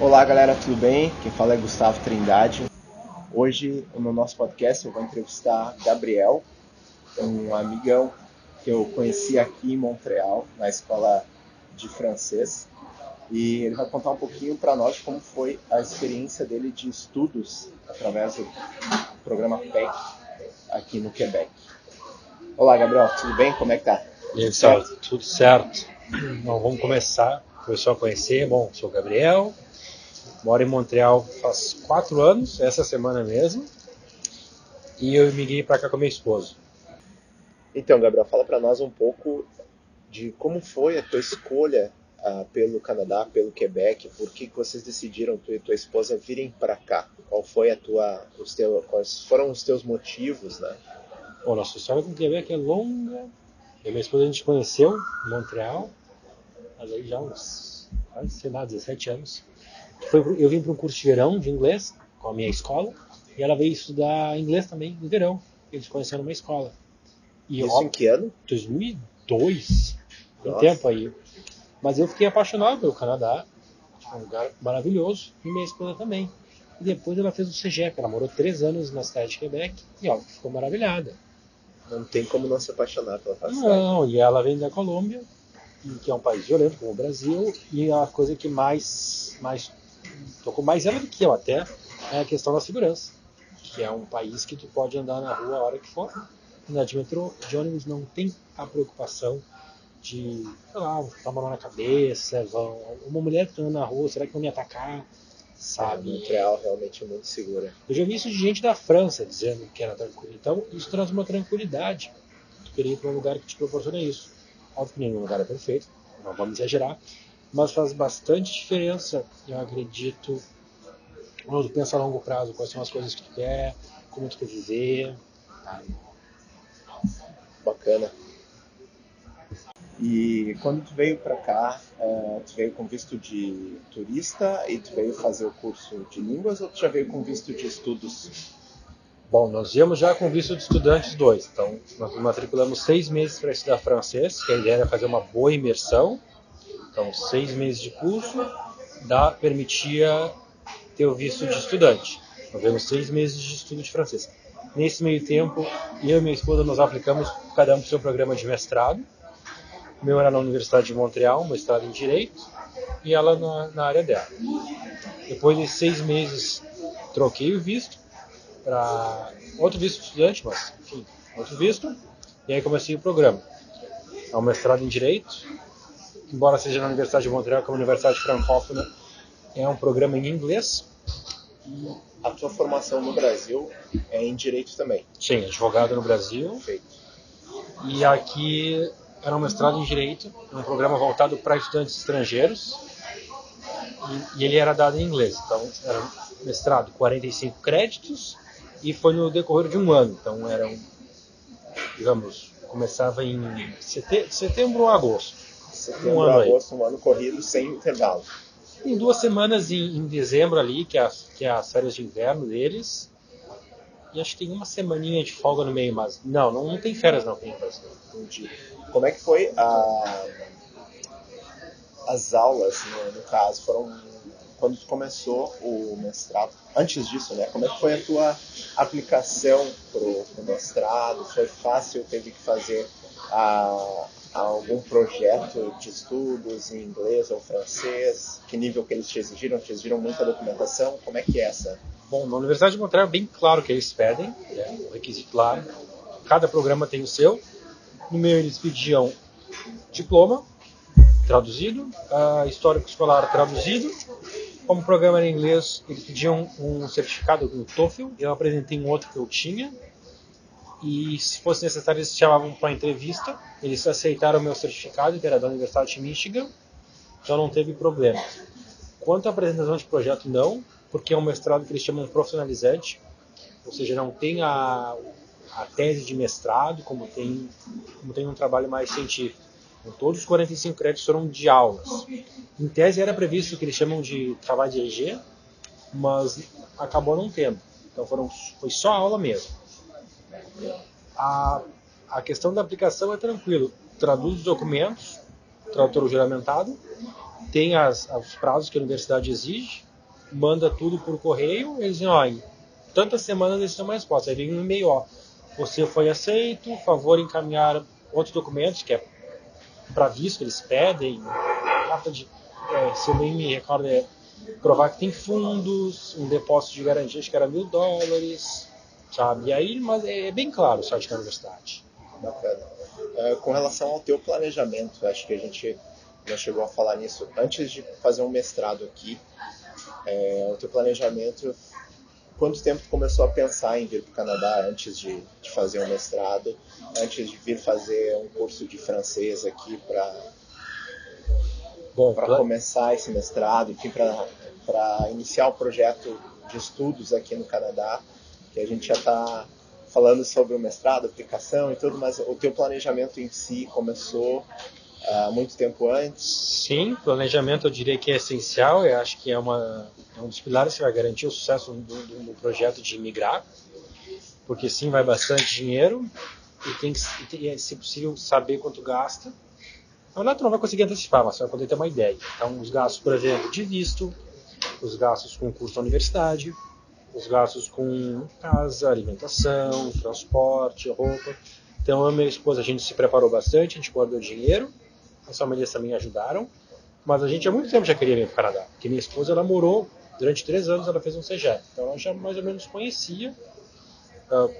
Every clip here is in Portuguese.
Olá galera, tudo bem? Quem fala é Gustavo Trindade. Hoje no nosso podcast eu vou entrevistar Gabriel, um amigão que eu conheci aqui em Montreal, na escola de francês. E ele vai contar um pouquinho para nós como foi a experiência dele de estudos através do programa PEC aqui no Quebec. Olá Gabriel, tudo bem? Como é que tá? Aí, certo? Tudo certo. Então vamos começar. O pessoal conhecer. Bom, sou o Gabriel, Moro em Montreal faz quatro anos, essa semana mesmo. E eu migrei para cá com a minha esposa. Então, Gabriel, fala para nós um pouco de como foi a tua escolha uh, pelo Canadá, pelo Quebec, por que, que vocês decidiram, tu e tua esposa, virem para cá? Qual foi a tua, os teus, quais foram os teus motivos, né? Bom, nossa história com o Quebec é longa. Eu e minha esposa a gente conheceu em Montreal, mas aí já uns, sei lá, 17 anos. Foi, eu vim para um curso de verão de inglês com a minha escola e ela veio estudar inglês também no verão. Eles conheceram uma escola. E Isso ó, em que ano? 2002. Tem tempo aí. Mas eu fiquei apaixonado pelo Canadá. É um lugar maravilhoso. E minha esposa também. E depois ela fez o CEGEP. Ela morou três anos na cidade de Quebec. E ó, ficou maravilhada. Não tem como não se apaixonar pela passagem. Não, e ela vem da Colômbia, que é um país violento como o Brasil. E a coisa que mais, mais tocou mais ela do que eu até, é a questão da segurança. Que é um país que tu pode andar na rua a hora que for. Andar de metrô, de ônibus, não tem a preocupação de, sei lá, tá mão na cabeça, vão, uma mulher que anda na rua, será que vão me atacar? Sabe? É, Montreal realmente é muito segura. Eu já vi isso de gente da França dizendo que era tranquilo. Então, isso traz uma tranquilidade. Tu queria ir para um lugar que te proporciona isso. Óbvio que nenhum lugar é perfeito, não vamos exagerar, mas faz bastante diferença, eu acredito, quando tu pensa a longo prazo, quais são as coisas que tu quer, como tu quer viver. Tá? Bacana. E quando tu veio para cá, uh, tu veio com visto de turista e tu veio fazer o curso de línguas ou tu já veio com visto de estudos? Bom, nós viemos já com visto de estudantes dois, então nós matriculamos seis meses para estudar francês, que a ideia era fazer uma boa imersão então, seis meses de curso dá, permitia ter o visto de estudante. Nós temos seis meses de estudo de francês. Nesse meio tempo, eu e minha esposa nos aplicamos cada um para o seu programa de mestrado. O meu era na Universidade de Montreal, mestrado em Direito, e ela na, na área dela. Depois de seis meses, troquei o visto para outro visto de estudante, mas enfim, outro visto, e aí comecei o programa. É um mestrado em Direito, embora seja na Universidade de Montreal, que é uma universidade francófona, é um programa em inglês. E a tua formação no Brasil é em direito também? Sim, advogado no Brasil. Perfeito. E aqui era um mestrado em direito, um programa voltado para estudantes estrangeiros. E, e ele era dado em inglês. Então, era um mestrado 45 créditos e foi no decorrer de um ano. Então, eram, digamos, começava em setembro ou agosto setembro, um ano agosto, aí. um ano corrido sem intervalo. Tem duas semanas em, em dezembro ali, que é, que é as férias de inverno deles. E acho que tem uma semaninha de folga no meio, mas não, não, não tem férias não, tem Entendi. Como é que foi a, as aulas, no, no caso, foram quando tu começou o mestrado, antes disso, né? Como é que foi a tua aplicação pro, pro mestrado? Foi fácil? Teve que fazer a, algum projeto de estudos em inglês ou francês? Que nível que eles te exigiram? Te exigiram muita documentação? Como é que é essa? Bom, na Universidade de Montreal é bem claro que eles pedem, é um requisito claro. Cada programa tem o seu. No meu eles pediam diploma traduzido, uh, histórico escolar traduzido. Como o programa era em inglês, eles pediam um certificado do TOEFL. Eu apresentei um outro que eu tinha, e se fosse necessário eles chamavam para entrevista. Eles aceitaram meu certificado, que era da Universidade de Michigan, então não teve problema. Quanto à apresentação de projeto, não, porque é um mestrado que eles chamam de profissionalizante, ou seja, não tem a, a tese de mestrado como tem, como tem um trabalho mais científico. Então, todos os 45 créditos foram de aulas. Em tese era previsto o que eles chamam de trabalho de EG, mas acabou não tendo. Então foram, foi só aula mesmo. A, a questão da aplicação é tranquilo. Traduz os documentos, tradutor juramentado, tem as, os prazos que a universidade exige, manda tudo por correio, eles dizem, em tantas semanas eles têm uma resposta. Aí vem um e-mail, ó, você foi aceito, favor encaminhar outros documentos, que é para visto, eles pedem, carta de, é, se eu nem me recordo, é provar que tem fundos, um depósito de garantia, acho que era mil dólares, sabe? E aí, mas é bem claro o site da universidade. Bacana. Uh, com relação ao teu planejamento, acho que a gente já chegou a falar nisso. Antes de fazer um mestrado aqui, é, o teu planejamento, quanto tempo tu começou a pensar em vir para o Canadá antes de, de fazer um mestrado, antes de vir fazer um curso de francês aqui para para começar esse mestrado, enfim, para iniciar o projeto de estudos aqui no Canadá, que a gente já está falando sobre o mestrado, aplicação e tudo, mas o teu planejamento em si começou há muito tempo antes? Sim, planejamento eu diria que é essencial, eu acho que é, uma, é um dos pilares que vai garantir o sucesso do, do, do projeto de migrar, porque sim, vai bastante dinheiro e tem que, e, se possível, saber quanto gasta. Na verdade, tu não vai conseguir antecipar, mas você vai poder ter uma ideia. Então, os gastos, por exemplo, de visto, os gastos com curso da universidade, os gastos com casa, alimentação, transporte, roupa. Então, eu e minha esposa, a gente se preparou bastante, a gente guardou dinheiro as famílias também ajudaram. Mas a gente há muito tempo já queria vir para o Canadá. Porque minha esposa, ela morou, durante três anos, ela fez um CEGEP. Então ela já mais ou menos conhecia. Uh,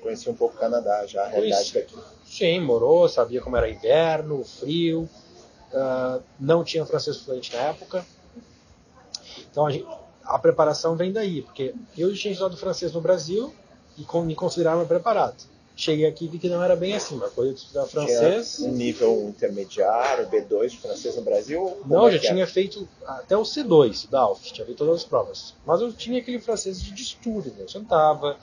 conhecia um pouco o Canadá já, a realidade daqui. Sim, morou, sabia como era inverno, frio. Uh, não tinha francês fluente na época. Então a, gente, a, preparação vem daí, porque eu tinha estudado francês no Brasil e me considerava preparado cheguei aqui e vi que não era bem assim, uma coisa de estudar francês. Tinha um nível intermediário, B2 de francês no Brasil? Não, eu já tinha feito até o C2 da UF, tinha feito todas as provas. Mas eu tinha aquele francês de estudo, né? eu sentava,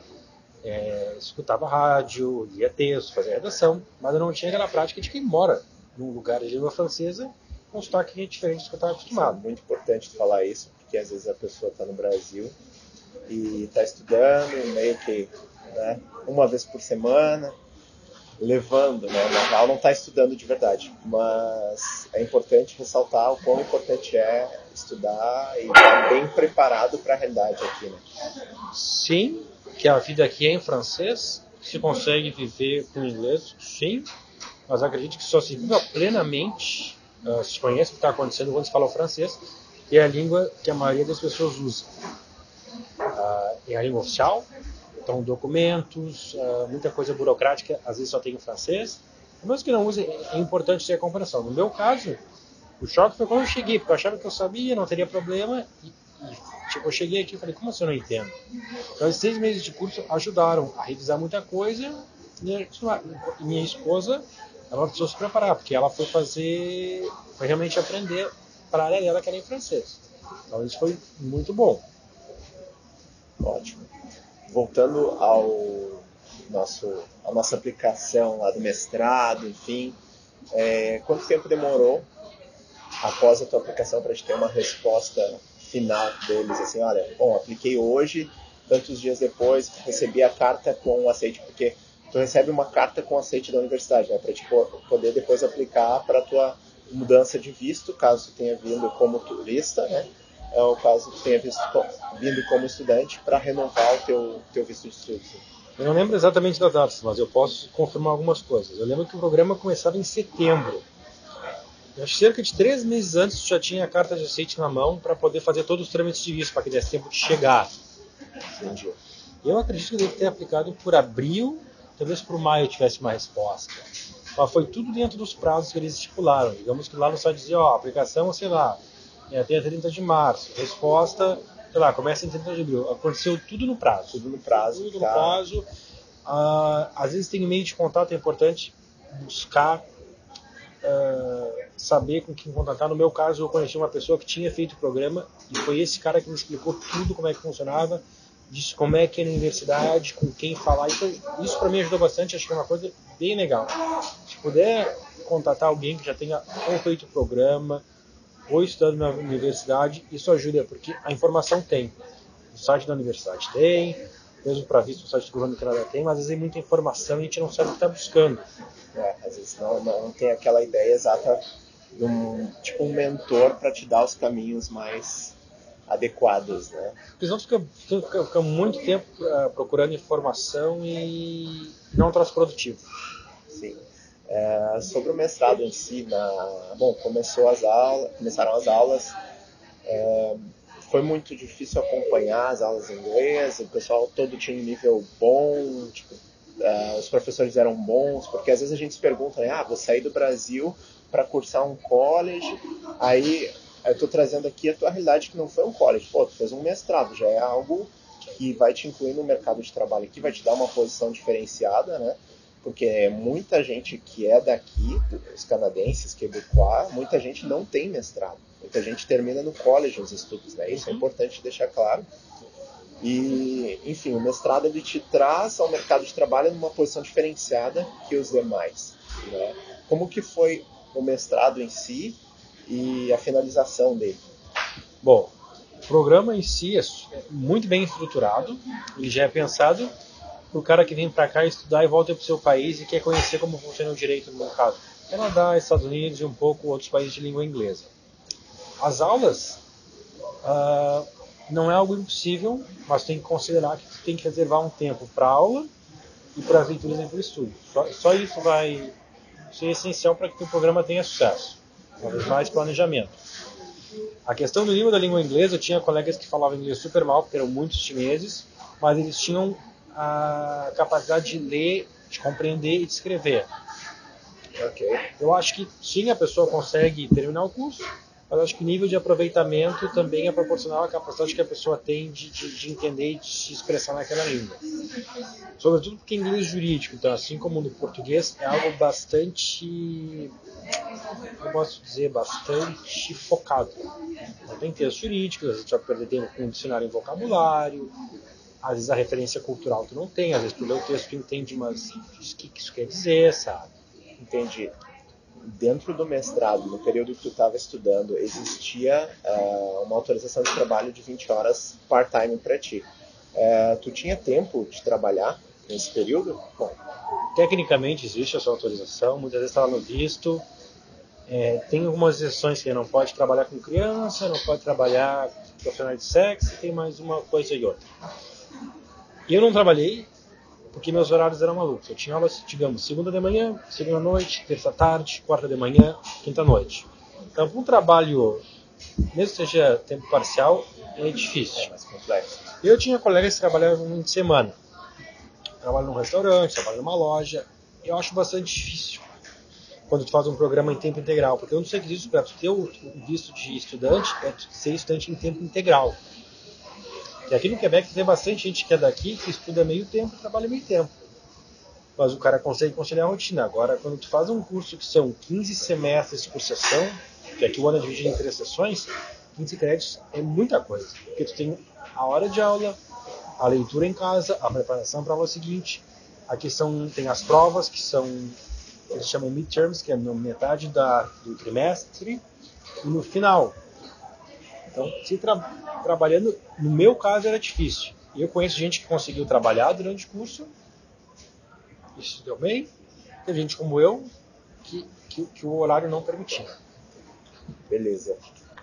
é, escutava rádio, lia texto, fazia redação, mas eu não tinha aquela prática de quem mora num lugar de língua francesa com um sotaque diferente do que eu estava acostumado. É muito importante falar isso, porque às vezes a pessoa está no Brasil e está estudando, meio que né, uma vez por semana, levando, né, na não está estudando de verdade, mas é importante ressaltar o quão importante é estudar e estar bem preparado para a realidade aqui, né? Sim, que a vida aqui é em francês, se consegue viver com inglês, sim, mas acredito que só se viva plenamente, uh, se conhece o que está acontecendo quando se fala o francês, é a língua que a maioria das pessoas usa. Uh, é a língua oficial, então, documentos, uh, muita coisa burocrática, às vezes só tem em francês. Mesmo que não use, é importante ter a comparação. No meu caso, o choque foi quando eu cheguei, porque eu achava que eu sabia, não teria problema. E, e tipo, eu cheguei aqui e falei, como assim eu não entendo? Então, esses seis meses de curso ajudaram a revisar muita coisa. E minha esposa, ela precisou se preparar, porque ela foi fazer, foi realmente aprender para a dela, que era em francês. Então, isso foi muito bom. Ótimo voltando ao nosso, a nossa aplicação lá do mestrado, enfim, é, quanto tempo demorou após a tua aplicação para te ter uma resposta final deles, assim, olha, bom, apliquei hoje, tantos dias depois recebi a carta com o aceite, porque tu recebe uma carta com aceite da universidade, né, para te poder depois aplicar para tua mudança de visto, caso tenha vindo como turista, né, é o caso que tenha visto, vindo como estudante para renovar o teu, teu visto de estudos. Eu não lembro exatamente das datas, mas eu posso confirmar algumas coisas. Eu lembro que o programa começava em setembro. Acho que cerca de três meses antes já tinha a carta de aceite na mão para poder fazer todos os trâmites de visto, para que desse tempo de chegar. Entendi. Eu acredito que deve ter aplicado por abril, talvez por maio tivesse uma resposta. Mas foi tudo dentro dos prazos que eles estipularam. Digamos que lá no site dizia, ó, aplicação, sei lá, é, até 30 de março. Resposta, sei lá, começa em 30 de abril. Aconteceu tudo no prazo. Tudo no prazo. Tudo tá. no prazo. Uh, às vezes tem meio de contato, é importante buscar uh, saber com quem contatar. No meu caso, eu conheci uma pessoa que tinha feito o programa e foi esse cara que me explicou tudo como é que funcionava, disse como é que é na universidade, com quem falar. Então, isso para mim ajudou bastante, acho que é uma coisa bem legal. Se puder contatar alguém que já tenha ou feito programa, ou estudando na universidade, isso ajuda, porque a informação tem. O site da universidade tem, mesmo para visto o site do governo do Canadá tem, mas às vezes tem muita informação e a gente não sabe o que está buscando. É, às vezes não, não tem aquela ideia exata de um, tipo um mentor para te dar os caminhos mais adequadas, né? Porque senão fica, fica, fica muito tempo uh, procurando informação e não troço produtivo. Sim. É, sobre o mestrado em si, na, bom, começou as aulas, começaram as aulas, é, foi muito difícil acompanhar as aulas em inglês, o pessoal todo tinha um nível bom, tipo, uh, os professores eram bons, porque às vezes a gente se pergunta, né, ah, vou sair do Brasil para cursar um college, aí eu estou trazendo aqui a tua realidade que não foi um college, pô, tu fez um mestrado, já é algo que vai te incluir no mercado de trabalho aqui, vai te dar uma posição diferenciada, né? Porque muita gente que é daqui, os canadenses, quebecois, muita gente não tem mestrado. Muita gente termina no college os estudos, né? Isso é uhum. importante deixar claro. E, enfim, o mestrado ele te traz ao mercado de trabalho numa posição diferenciada que os demais. Né? Como que foi o mestrado em si e a finalização dele? Bom, o programa em si é muito bem estruturado, ele já é pensado para o cara que vem para cá estudar e volta para o seu país e quer conhecer como funciona o direito no mercado. Canadá, Estados Unidos e um pouco outros países de língua inglesa. As aulas uh, não é algo impossível, mas tem que considerar que tem que reservar um tempo para aula e para as leituras e o estudo. Só, só, isso vai ser essencial para que o programa tenha sucesso. Talvez mais planejamento. A questão do nível da língua inglesa, eu tinha colegas que falavam inglês super mal, porque eram muitos chineses, mas eles tinham a capacidade de ler, de compreender e de escrever. Okay. Eu acho que sim, a pessoa consegue terminar o curso, mas acho que o nível de aproveitamento também é proporcional à capacidade que a pessoa tem de, de, de entender e de se expressar naquela língua. Sobretudo porque inglês jurídico, então, assim como no português, é algo bastante, eu posso dizer, bastante focado. Tem textos jurídicos, vezes você vai perder tempo com um dicionário em vocabulário, às vezes a referência cultural tu não tem, às vezes tu lê o texto tu entende, mas o que isso quer dizer, sabe? Entendi dentro do mestrado, no período que tu estava estudando, existia uh, uma autorização de trabalho de 20 horas part-time para ti. Uh, tu tinha tempo de trabalhar nesse período? Bom, tecnicamente existe essa autorização, muitas vezes está no visto. É, tem algumas exceções que não pode trabalhar com criança, não pode trabalhar com profissional de sexo, tem mais uma coisa e outra. Eu não trabalhei, porque meus horários eram malucos. Eu tinha aulas, digamos, segunda de manhã, segunda noite, terça tarde, quarta de manhã, quinta noite. Então, um trabalho, mesmo que seja tempo parcial, é difícil. É mais complexo. Eu tinha colegas que trabalhavam de semana. Trabalho num restaurante, trabalho numa loja. Eu acho bastante difícil quando tu faz um programa em tempo integral, porque um dos requisitos para ter o visto de estudante é ser estudante em tempo integral. E aqui no Quebec tem bastante gente que é daqui, que estuda meio tempo e trabalha meio tempo. Mas o cara consegue conciliar a rotina. Agora, quando tu faz um curso que são 15 semestres por sessão, que aqui o ano é dividido em três sessões, 15 créditos é muita coisa. Porque tu tem a hora de aula, a leitura em casa, a preparação para a aula seguinte. Aqui são, tem as provas, que são, eles chamam midterms, que é na metade da, do trimestre, e no final, então, se tra trabalhando, no meu caso era difícil. Eu conheço gente que conseguiu trabalhar durante o curso, isso deu bem. Tem gente como eu que, que, que o horário não permitia. Beleza.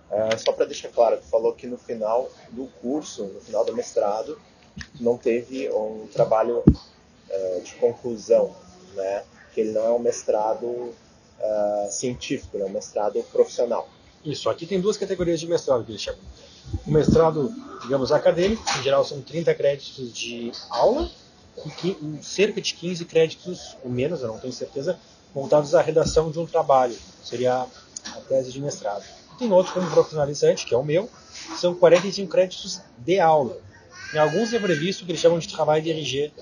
Uh, só para deixar claro, tu falou que no final do curso, no final do mestrado, não teve um trabalho uh, de conclusão, né? Que ele não é um mestrado uh, científico, é um mestrado profissional. Isso, aqui tem duas categorias de mestrado que eles chamam. O mestrado, digamos, acadêmico, em geral são 30 créditos de aula e cerca de 15 créditos, ou menos, eu não tenho certeza, voltados à redação de um trabalho, seria a tese de mestrado. Tem outro como profissionalizante, que é o meu, são 45 créditos de aula. Em alguns é previsto que eles chamam de trabalho de RG,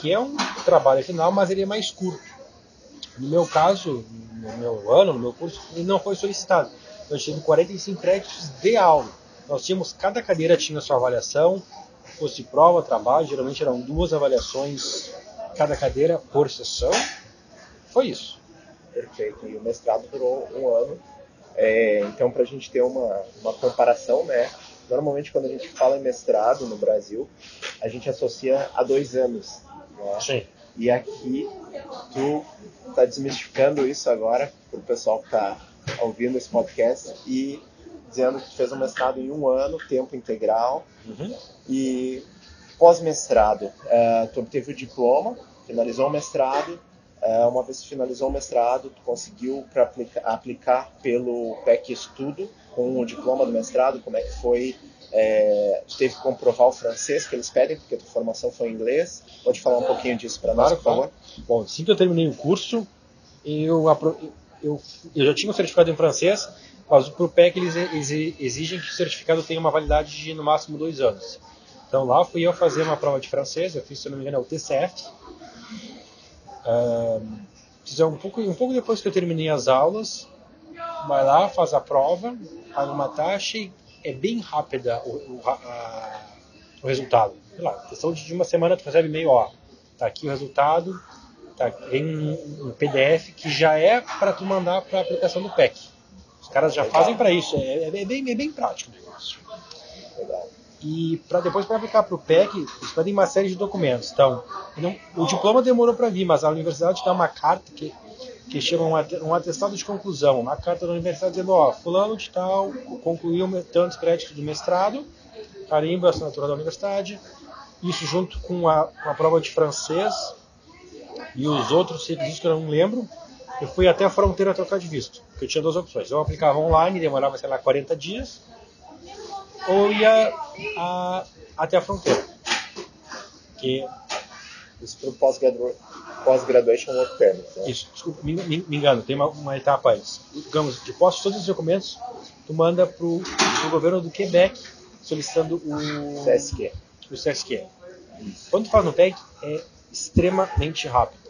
que é um trabalho final, mas ele é mais curto. No meu caso, no meu ano, no meu curso, ele não foi solicitado nós tive 45 créditos de aula. Nós tínhamos, cada cadeira tinha sua avaliação, fosse prova, trabalho, geralmente eram duas avaliações cada cadeira por sessão. Foi isso. Perfeito. E o mestrado durou um ano. É, então, para a gente ter uma, uma comparação, né? Normalmente, quando a gente fala em mestrado no Brasil, a gente associa a dois anos. Né? Sim. E aqui, tu está desmistificando isso agora para o pessoal que está ouvindo esse podcast e dizendo que fez um mestrado em um ano, tempo integral, Uhum. e pós-mestrado, eh, tu obteve o diploma, finalizou o mestrado, eh, uma vez que finalizou o mestrado, tu conseguiu para aplicar, aplicar pelo PEC Estudo com o diploma do mestrado, como é que foi? Eh, tu teve que comprovar o francês que eles pedem, porque a tua formação foi em inglês. Pode falar um pouquinho disso para nós, Claro, por favor? Bom, assim que eu terminei o curso, eu, eu, eu já tinha um certificado em francês, mas para o PEC eles exi- exigem que o certificado tenha uma validade de no máximo dois anos. Então lá fui eu fazer uma prova de francês, eu fiz, se não me engano, é o TCF. Fiz um pouco, um pouco depois que eu terminei as aulas, vai lá, faz a prova, paga uma taxa e é bem rápida o, o, a- o resultado. Sei lá, questão de uma semana tu recebe e-mail, ó, tá aqui o resultado, tá em um, PDF que já é para tu mandar para a aplicação do PEC. Os caras já fazem para isso, é, é bem, é bem prático o negócio. E para depois para aplicar para o PEC, eles pedem uma série de documentos. Então, não- o diploma demorou para vir, mas a universidade dá uma carta que que chama um ate- atestado de conclusão, uma carta da universidade dizendo, ó, fulano de tal concluiu tantos créditos do mestrado, carimbo, assinatura da universidade, isso junto com a, com a prova de francês e os outros requisitos que eu não lembro, eu fui até a fronteira trocar de visto, porque eu tinha duas opções, eu aplicava online, demorava, sei lá, 40 dias, ou ia a- até a fronteira. Que, Isso para o pós-gradu- pós-graduation work permit. Né? isso, desculpa, me, me- me engano, tem uma, uma etapa antes. Digamos, de posse todos os documentos, tu manda para o governo do Quebec solicitando o CSQ. o CSQ. Quando tu faz no PEC, é extremamente rápido.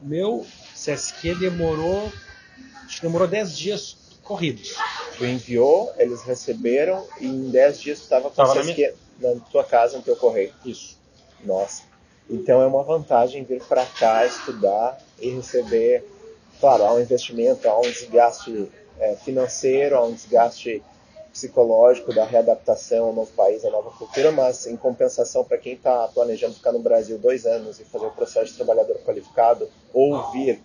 O meu CSQ demorou, acho que demorou 10 dias corridos. Tu enviou, eles receberam e em 10 dias tu estava com o na CSQ na tua casa, no teu correio. Isso. Nossa. Então é uma vantagem vir para cá estudar e receber. Claro, há um investimento, há um desgaste é, financeiro, há um desgaste psicológico da readaptação ao novo país, à nova cultura, mas em compensação para quem está planejando ficar no Brasil dois anos e fazer o processo de trabalhador qualificado ou vir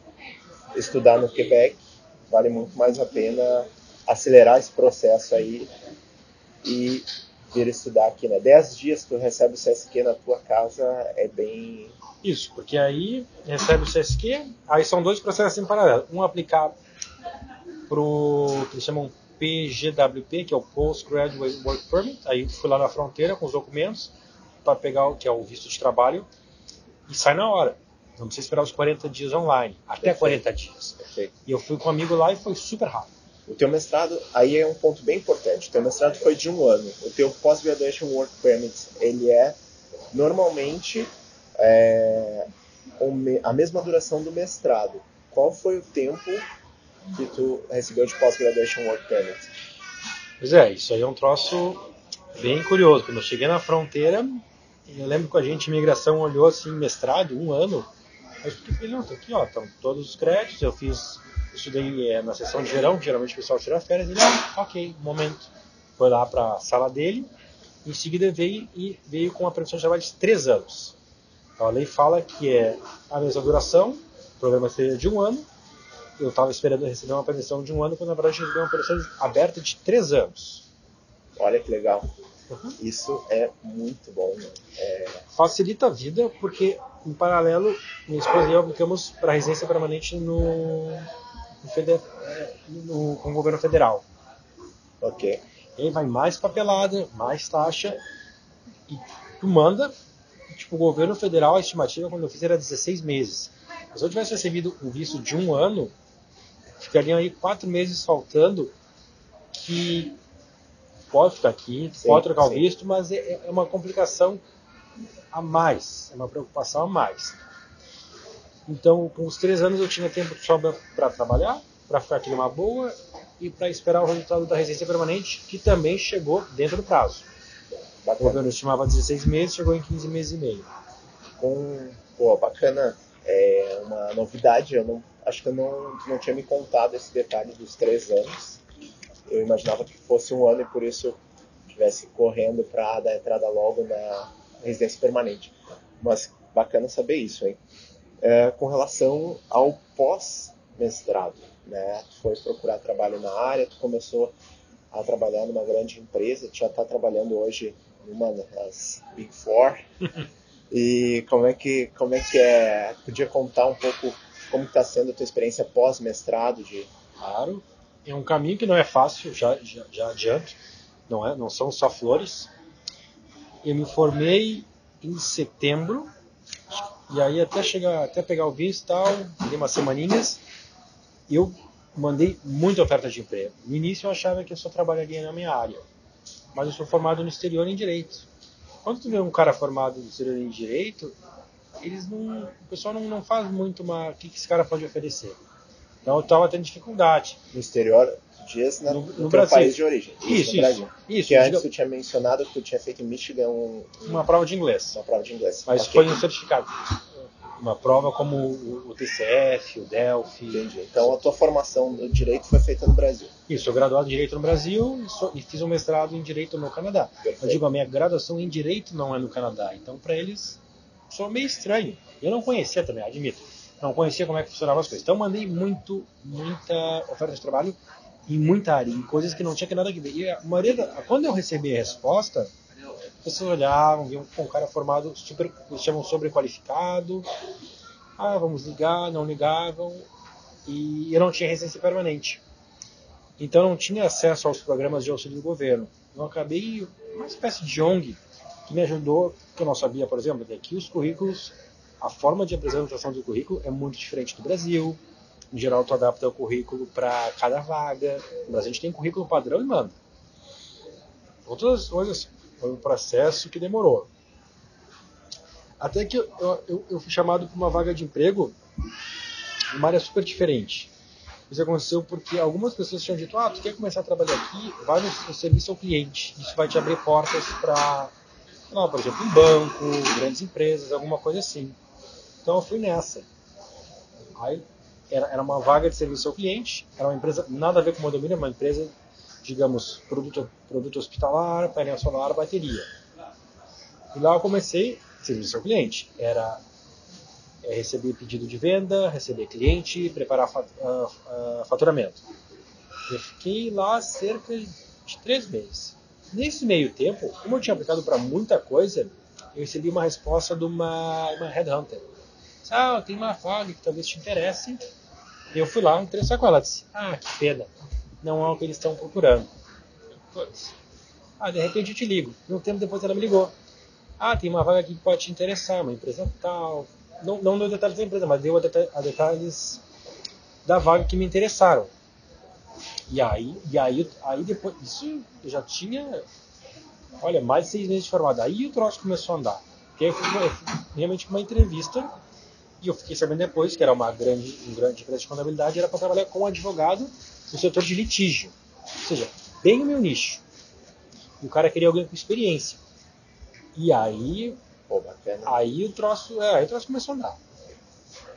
estudar no Quebec, vale muito mais a pena acelerar esse processo aí e vir estudar aqui, né? 10 dias tu recebe o CSQ na tua casa é bem. Isso, porque aí recebe o CSQ, aí são dois processos em paralelo. Um aplicar para o que eles chamam PGWP, que é o Postgraduate Work Permit, aí fui lá na fronteira com os documentos para pegar o que é o visto de trabalho e sai na hora. Não precisa esperar os 40 dias online, até Perfeito. 40 dias. Perfeito. E eu fui com um amigo lá e foi super rápido. O teu mestrado, aí é um ponto bem importante. O teu mestrado foi de um ano. O teu Post-Graduation Work Permit, ele é normalmente é, a mesma duração do mestrado. Qual foi o tempo que tu recebeu de Post-Graduation Work Permit? Pois é, isso aí é um troço bem curioso. Quando eu cheguei na fronteira, eu lembro que a gente, imigração, olhou assim, mestrado, um ano. Aí eu ele, não, tá aqui, ó, estão todos os créditos, eu fiz, eu estudei é, na sessão de verão, que geralmente o pessoal tira férias, ele, ah, ok, momento. Foi lá para a sala dele, em seguida veio e veio com uma previsão de trabalho de três anos. Então, a lei fala que é a mesma duração, o programa seria de um ano, eu estava esperando receber uma permissão de um ano, quando na verdade eu recebi uma permissão aberta de três anos. Olha que legal. Uhum. Isso é muito bom. Né? É, Facilita a vida, porque em paralelo, minha esposa e eu aplicamos para residência permanente no, no, feder- no- com o governo federal. ok. E aí vai mais papelada, mais taxa, e tu manda, tipo, o governo federal, a estimativa quando eu fiz era 16 meses. Mas se eu tivesse recebido um visto de um ano, ficariam aí quatro meses faltando que pode ficar aqui, Sim, pode trocar o sim. visto, mas é, é uma complicação a mais, é uma preocupação a mais. Então, com os três anos eu tinha tempo de sobra para trabalhar, para ficar aqui numa boa e para esperar o resultado da residência permanente, que também chegou dentro do prazo. O Bacana. governo estimava 16 meses, chegou em 15 meses e meio. com pô, bacana é uma novidade eu não acho que eu não tu não tinha me contado esse detalhe dos três anos. Eu imaginava que fosse um ano e por isso eu estivesse correndo para dar entrada logo na residência permanente. Mas bacana saber isso hein? É, com relação ao pós mestrado né? Tu foi procurar trabalho na área tu começou a trabalhar numa grande empresa, já está trabalhando hoje numa das Big Four. e como é que como é que é? Podia contar um pouco como está sendo a tua experiência pós-mestrado de Claro, é um caminho que não é fácil, já, já, já adianto, não, é, não são só flores. Eu me formei em setembro, e aí até chegar, até pegar o visto e tal, dei umas semaninhas, eu mandei muita oferta de emprego. No início eu achava que eu só trabalharia na minha área, mas eu sou formado no exterior em Direito. Quando tu vê um cara formado no exterior em Direito, eles não, o pessoal não, não faz muito uma, o que, que esse cara pode oferecer. Então eu estava tendo dificuldade. No exterior, dias na, no, no, no país de origem. Isso, isso. Isso que antes tu tinha mencionado que tu tinha feito em Michigan um, uma prova de inglês. Uma prova de inglês. Mas okay. foi um certificado. Uma prova como o, TCF, o Delphi. Entendi. Então a tua formação no direito foi feita no Brasil. Isso, eu graduado em direito no Brasil e, fiz um mestrado em direito no Canadá. Perfeito. Eu digo, a minha graduação em direito não é no Canadá. Então para eles sou meio estranho. Eu não conhecia também, admito não conhecia como é que funcionavam as coisas. Então mandei muito, muita oferta de trabalho em muita área, em coisas que não tinha que nada a ver. E a maioria, da, quando eu recebi a resposta, pessoas olhavam, viam um cara formado super, chamam sobrequalificado. Ah, vamos ligar, não ligavam. E eu não tinha residência permanente. Então não tinha acesso aos programas de auxílio do governo. Eu acabei uma espécie de ONG que me ajudou, que eu não sabia, por exemplo, que aqui os currículos a forma de apresentação do currículo é muito diferente do Brasil. Em geral, tu adapta o currículo para cada vaga. No Brasil, a gente tem currículo padrão e manda. Outras coisas, foi um processo que demorou. Até que eu, eu, eu fui chamado para uma vaga de emprego em uma área super diferente. Isso aconteceu porque algumas pessoas tinham dito: ah, tu quer começar a trabalhar aqui, vai no, serviço ao cliente. Isso vai te abrir portas para, por exemplo, um banco, grandes empresas, alguma coisa assim. Então eu fui nessa. Aí era, era uma vaga de serviço ao cliente, era uma empresa nada a ver com modomínio, uma empresa, digamos, produto, produto hospitalar, painel solar, bateria. E lá eu comecei serviço ao cliente. Era é, receber pedido de venda, receber cliente, preparar fat, uh, uh, faturamento. Eu fiquei lá cerca de três meses. Nesse meio tempo, como eu tinha aplicado para muita coisa, eu recebi uma resposta de uma, uma headhunter ah, tem uma vaga que talvez te interesse. Eu fui lá, interessar com ela. Disse, ah, que pena. Não é o que eles estão procurando. Ah, de repente eu te ligo. E um tempo depois ela me ligou. Ah, tem uma vaga aqui que pode te interessar, uma empresa tal. Não, não deu detalhes da empresa, mas deu a, deta a detalhes da vaga que me interessaram. E aí, e aí, aí depois, isso eu já tinha, olha, mais de seis meses de formado. Aí o troço começou a andar. Porque aí foi, foi realmente uma entrevista e eu fiquei sabendo depois que era uma grande, um grande empresa de contabilidade, era para trabalhar com advogado no setor de litígio. Ou seja, bem o meu nicho. E o cara queria alguém com experiência. E aí. Pô, bacana. Aí o troço, é, aí o troço começou a andar.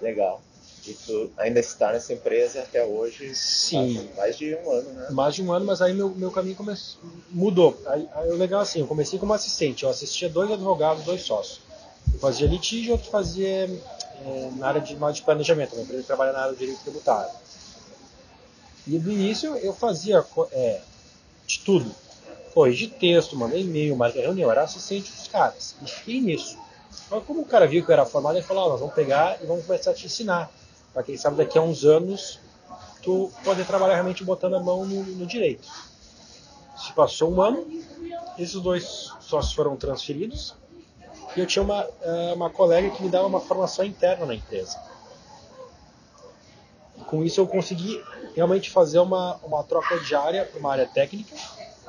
Legal. E tu ainda está nessa empresa até hoje? Sim. Mais de um ano, né? Mais de um ano, mas aí meu, meu caminho começou, mudou. Aí, aí o legal é assim, eu comecei como assistente. Eu assistia dois advogados, dois sócios. Eu fazia litígio, outro fazia é, na área de, de planejamento, uma empresa trabalha na área de direito tributário. E no início eu fazia é, de tudo. Corrigir texto, mandei e-mail, marquei reunião, era assistente dos caras. E fiquei nisso. Mas como o cara viu que eu era formado, ele falou, oh, nós vamos pegar e vamos começar a te ensinar. Para quem sabe daqui a uns anos tu poder trabalhar realmente botando a mão no, no direito. Se passou um ano, esses dois sócios foram transferidos e eu tinha uma, eh, uma colega que me dava uma formação interna na empresa. Com isso eu consegui realmente fazer uma, uma troca diária para uma área técnica,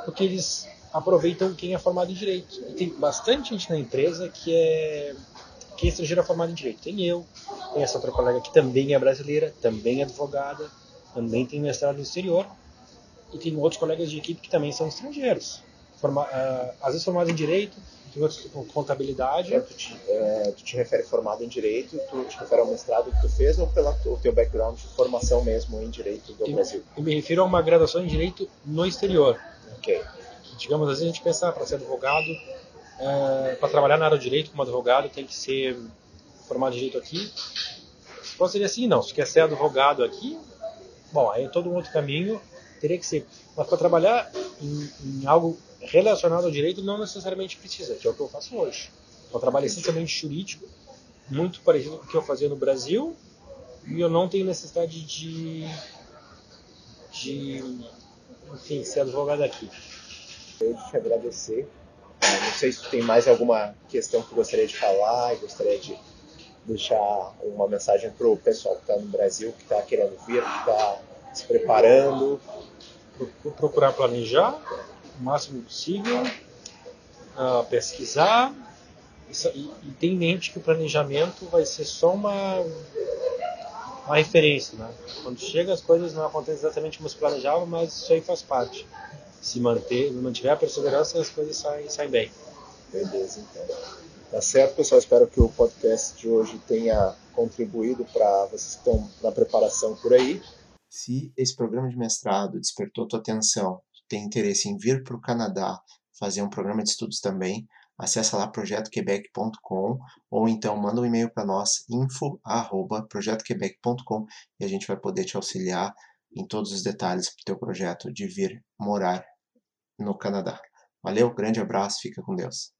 porque eles aproveitam quem é formado em direito. E tem bastante gente na empresa que é que é estrangeira formada em direito. Tem eu, tem essa outra colega que também é brasileira, também é advogada, também tem mestrado no exterior, e tem outros colegas de equipe que também são estrangeiros. Forma, uh, às vezes formados em direito, com contabilidade. tu, te, é, tu te refere formado em direito, tu te refere ao mestrado que tu fez ou pelo teu background de formação mesmo em direito do eu, Brasil? Eu me refiro a uma graduação em direito no exterior. Ok. Digamos, vezes a gente pensa, ah, para ser advogado, é, para trabalhar na área do direito como advogado, tem que ser formado em direito aqui. Pode ser assim, não. Se quer ser advogado aqui, bom, aí é todo um outro caminho, teria que ser. Mas para trabalhar em, em, algo relacionado ao direito não necessariamente precisa, que é o que eu faço hoje. Eu trabalho essencialmente jurídico, muito parecido com o que eu fazia no Brasil, e eu não tenho necessidade de, de enfim, ser advogado aqui. Eu te agradecer. Não sei se tem mais alguma questão que gostaria de falar gostaria de deixar uma mensagem para o pessoal que está no Brasil, que está querendo vir, que está se preparando. Procurar planejar o máximo possível, uh, pesquisar e, e ter em mente que o planejamento vai ser só uma uma referência, né? Quando chega as coisas não acontecem exatamente como se planejava, mas isso aí faz parte. Se manter, mantiver a perseverança, as coisas saem, saem bem. Beleza, então. Tá certo, pessoal? Espero que o podcast de hoje tenha contribuído para vocês que estão na preparação por aí. Se esse programa de mestrado despertou tua atenção, tem interesse em vir para o Canadá fazer um programa de estudos também, acessa lá projetoquebec.com ou então manda um e-mail para nós info@projetoquebec.com e a gente vai poder te auxiliar em todos os detalhes para o teu projeto de vir morar no Canadá. Valeu, grande abraço, fica com Deus.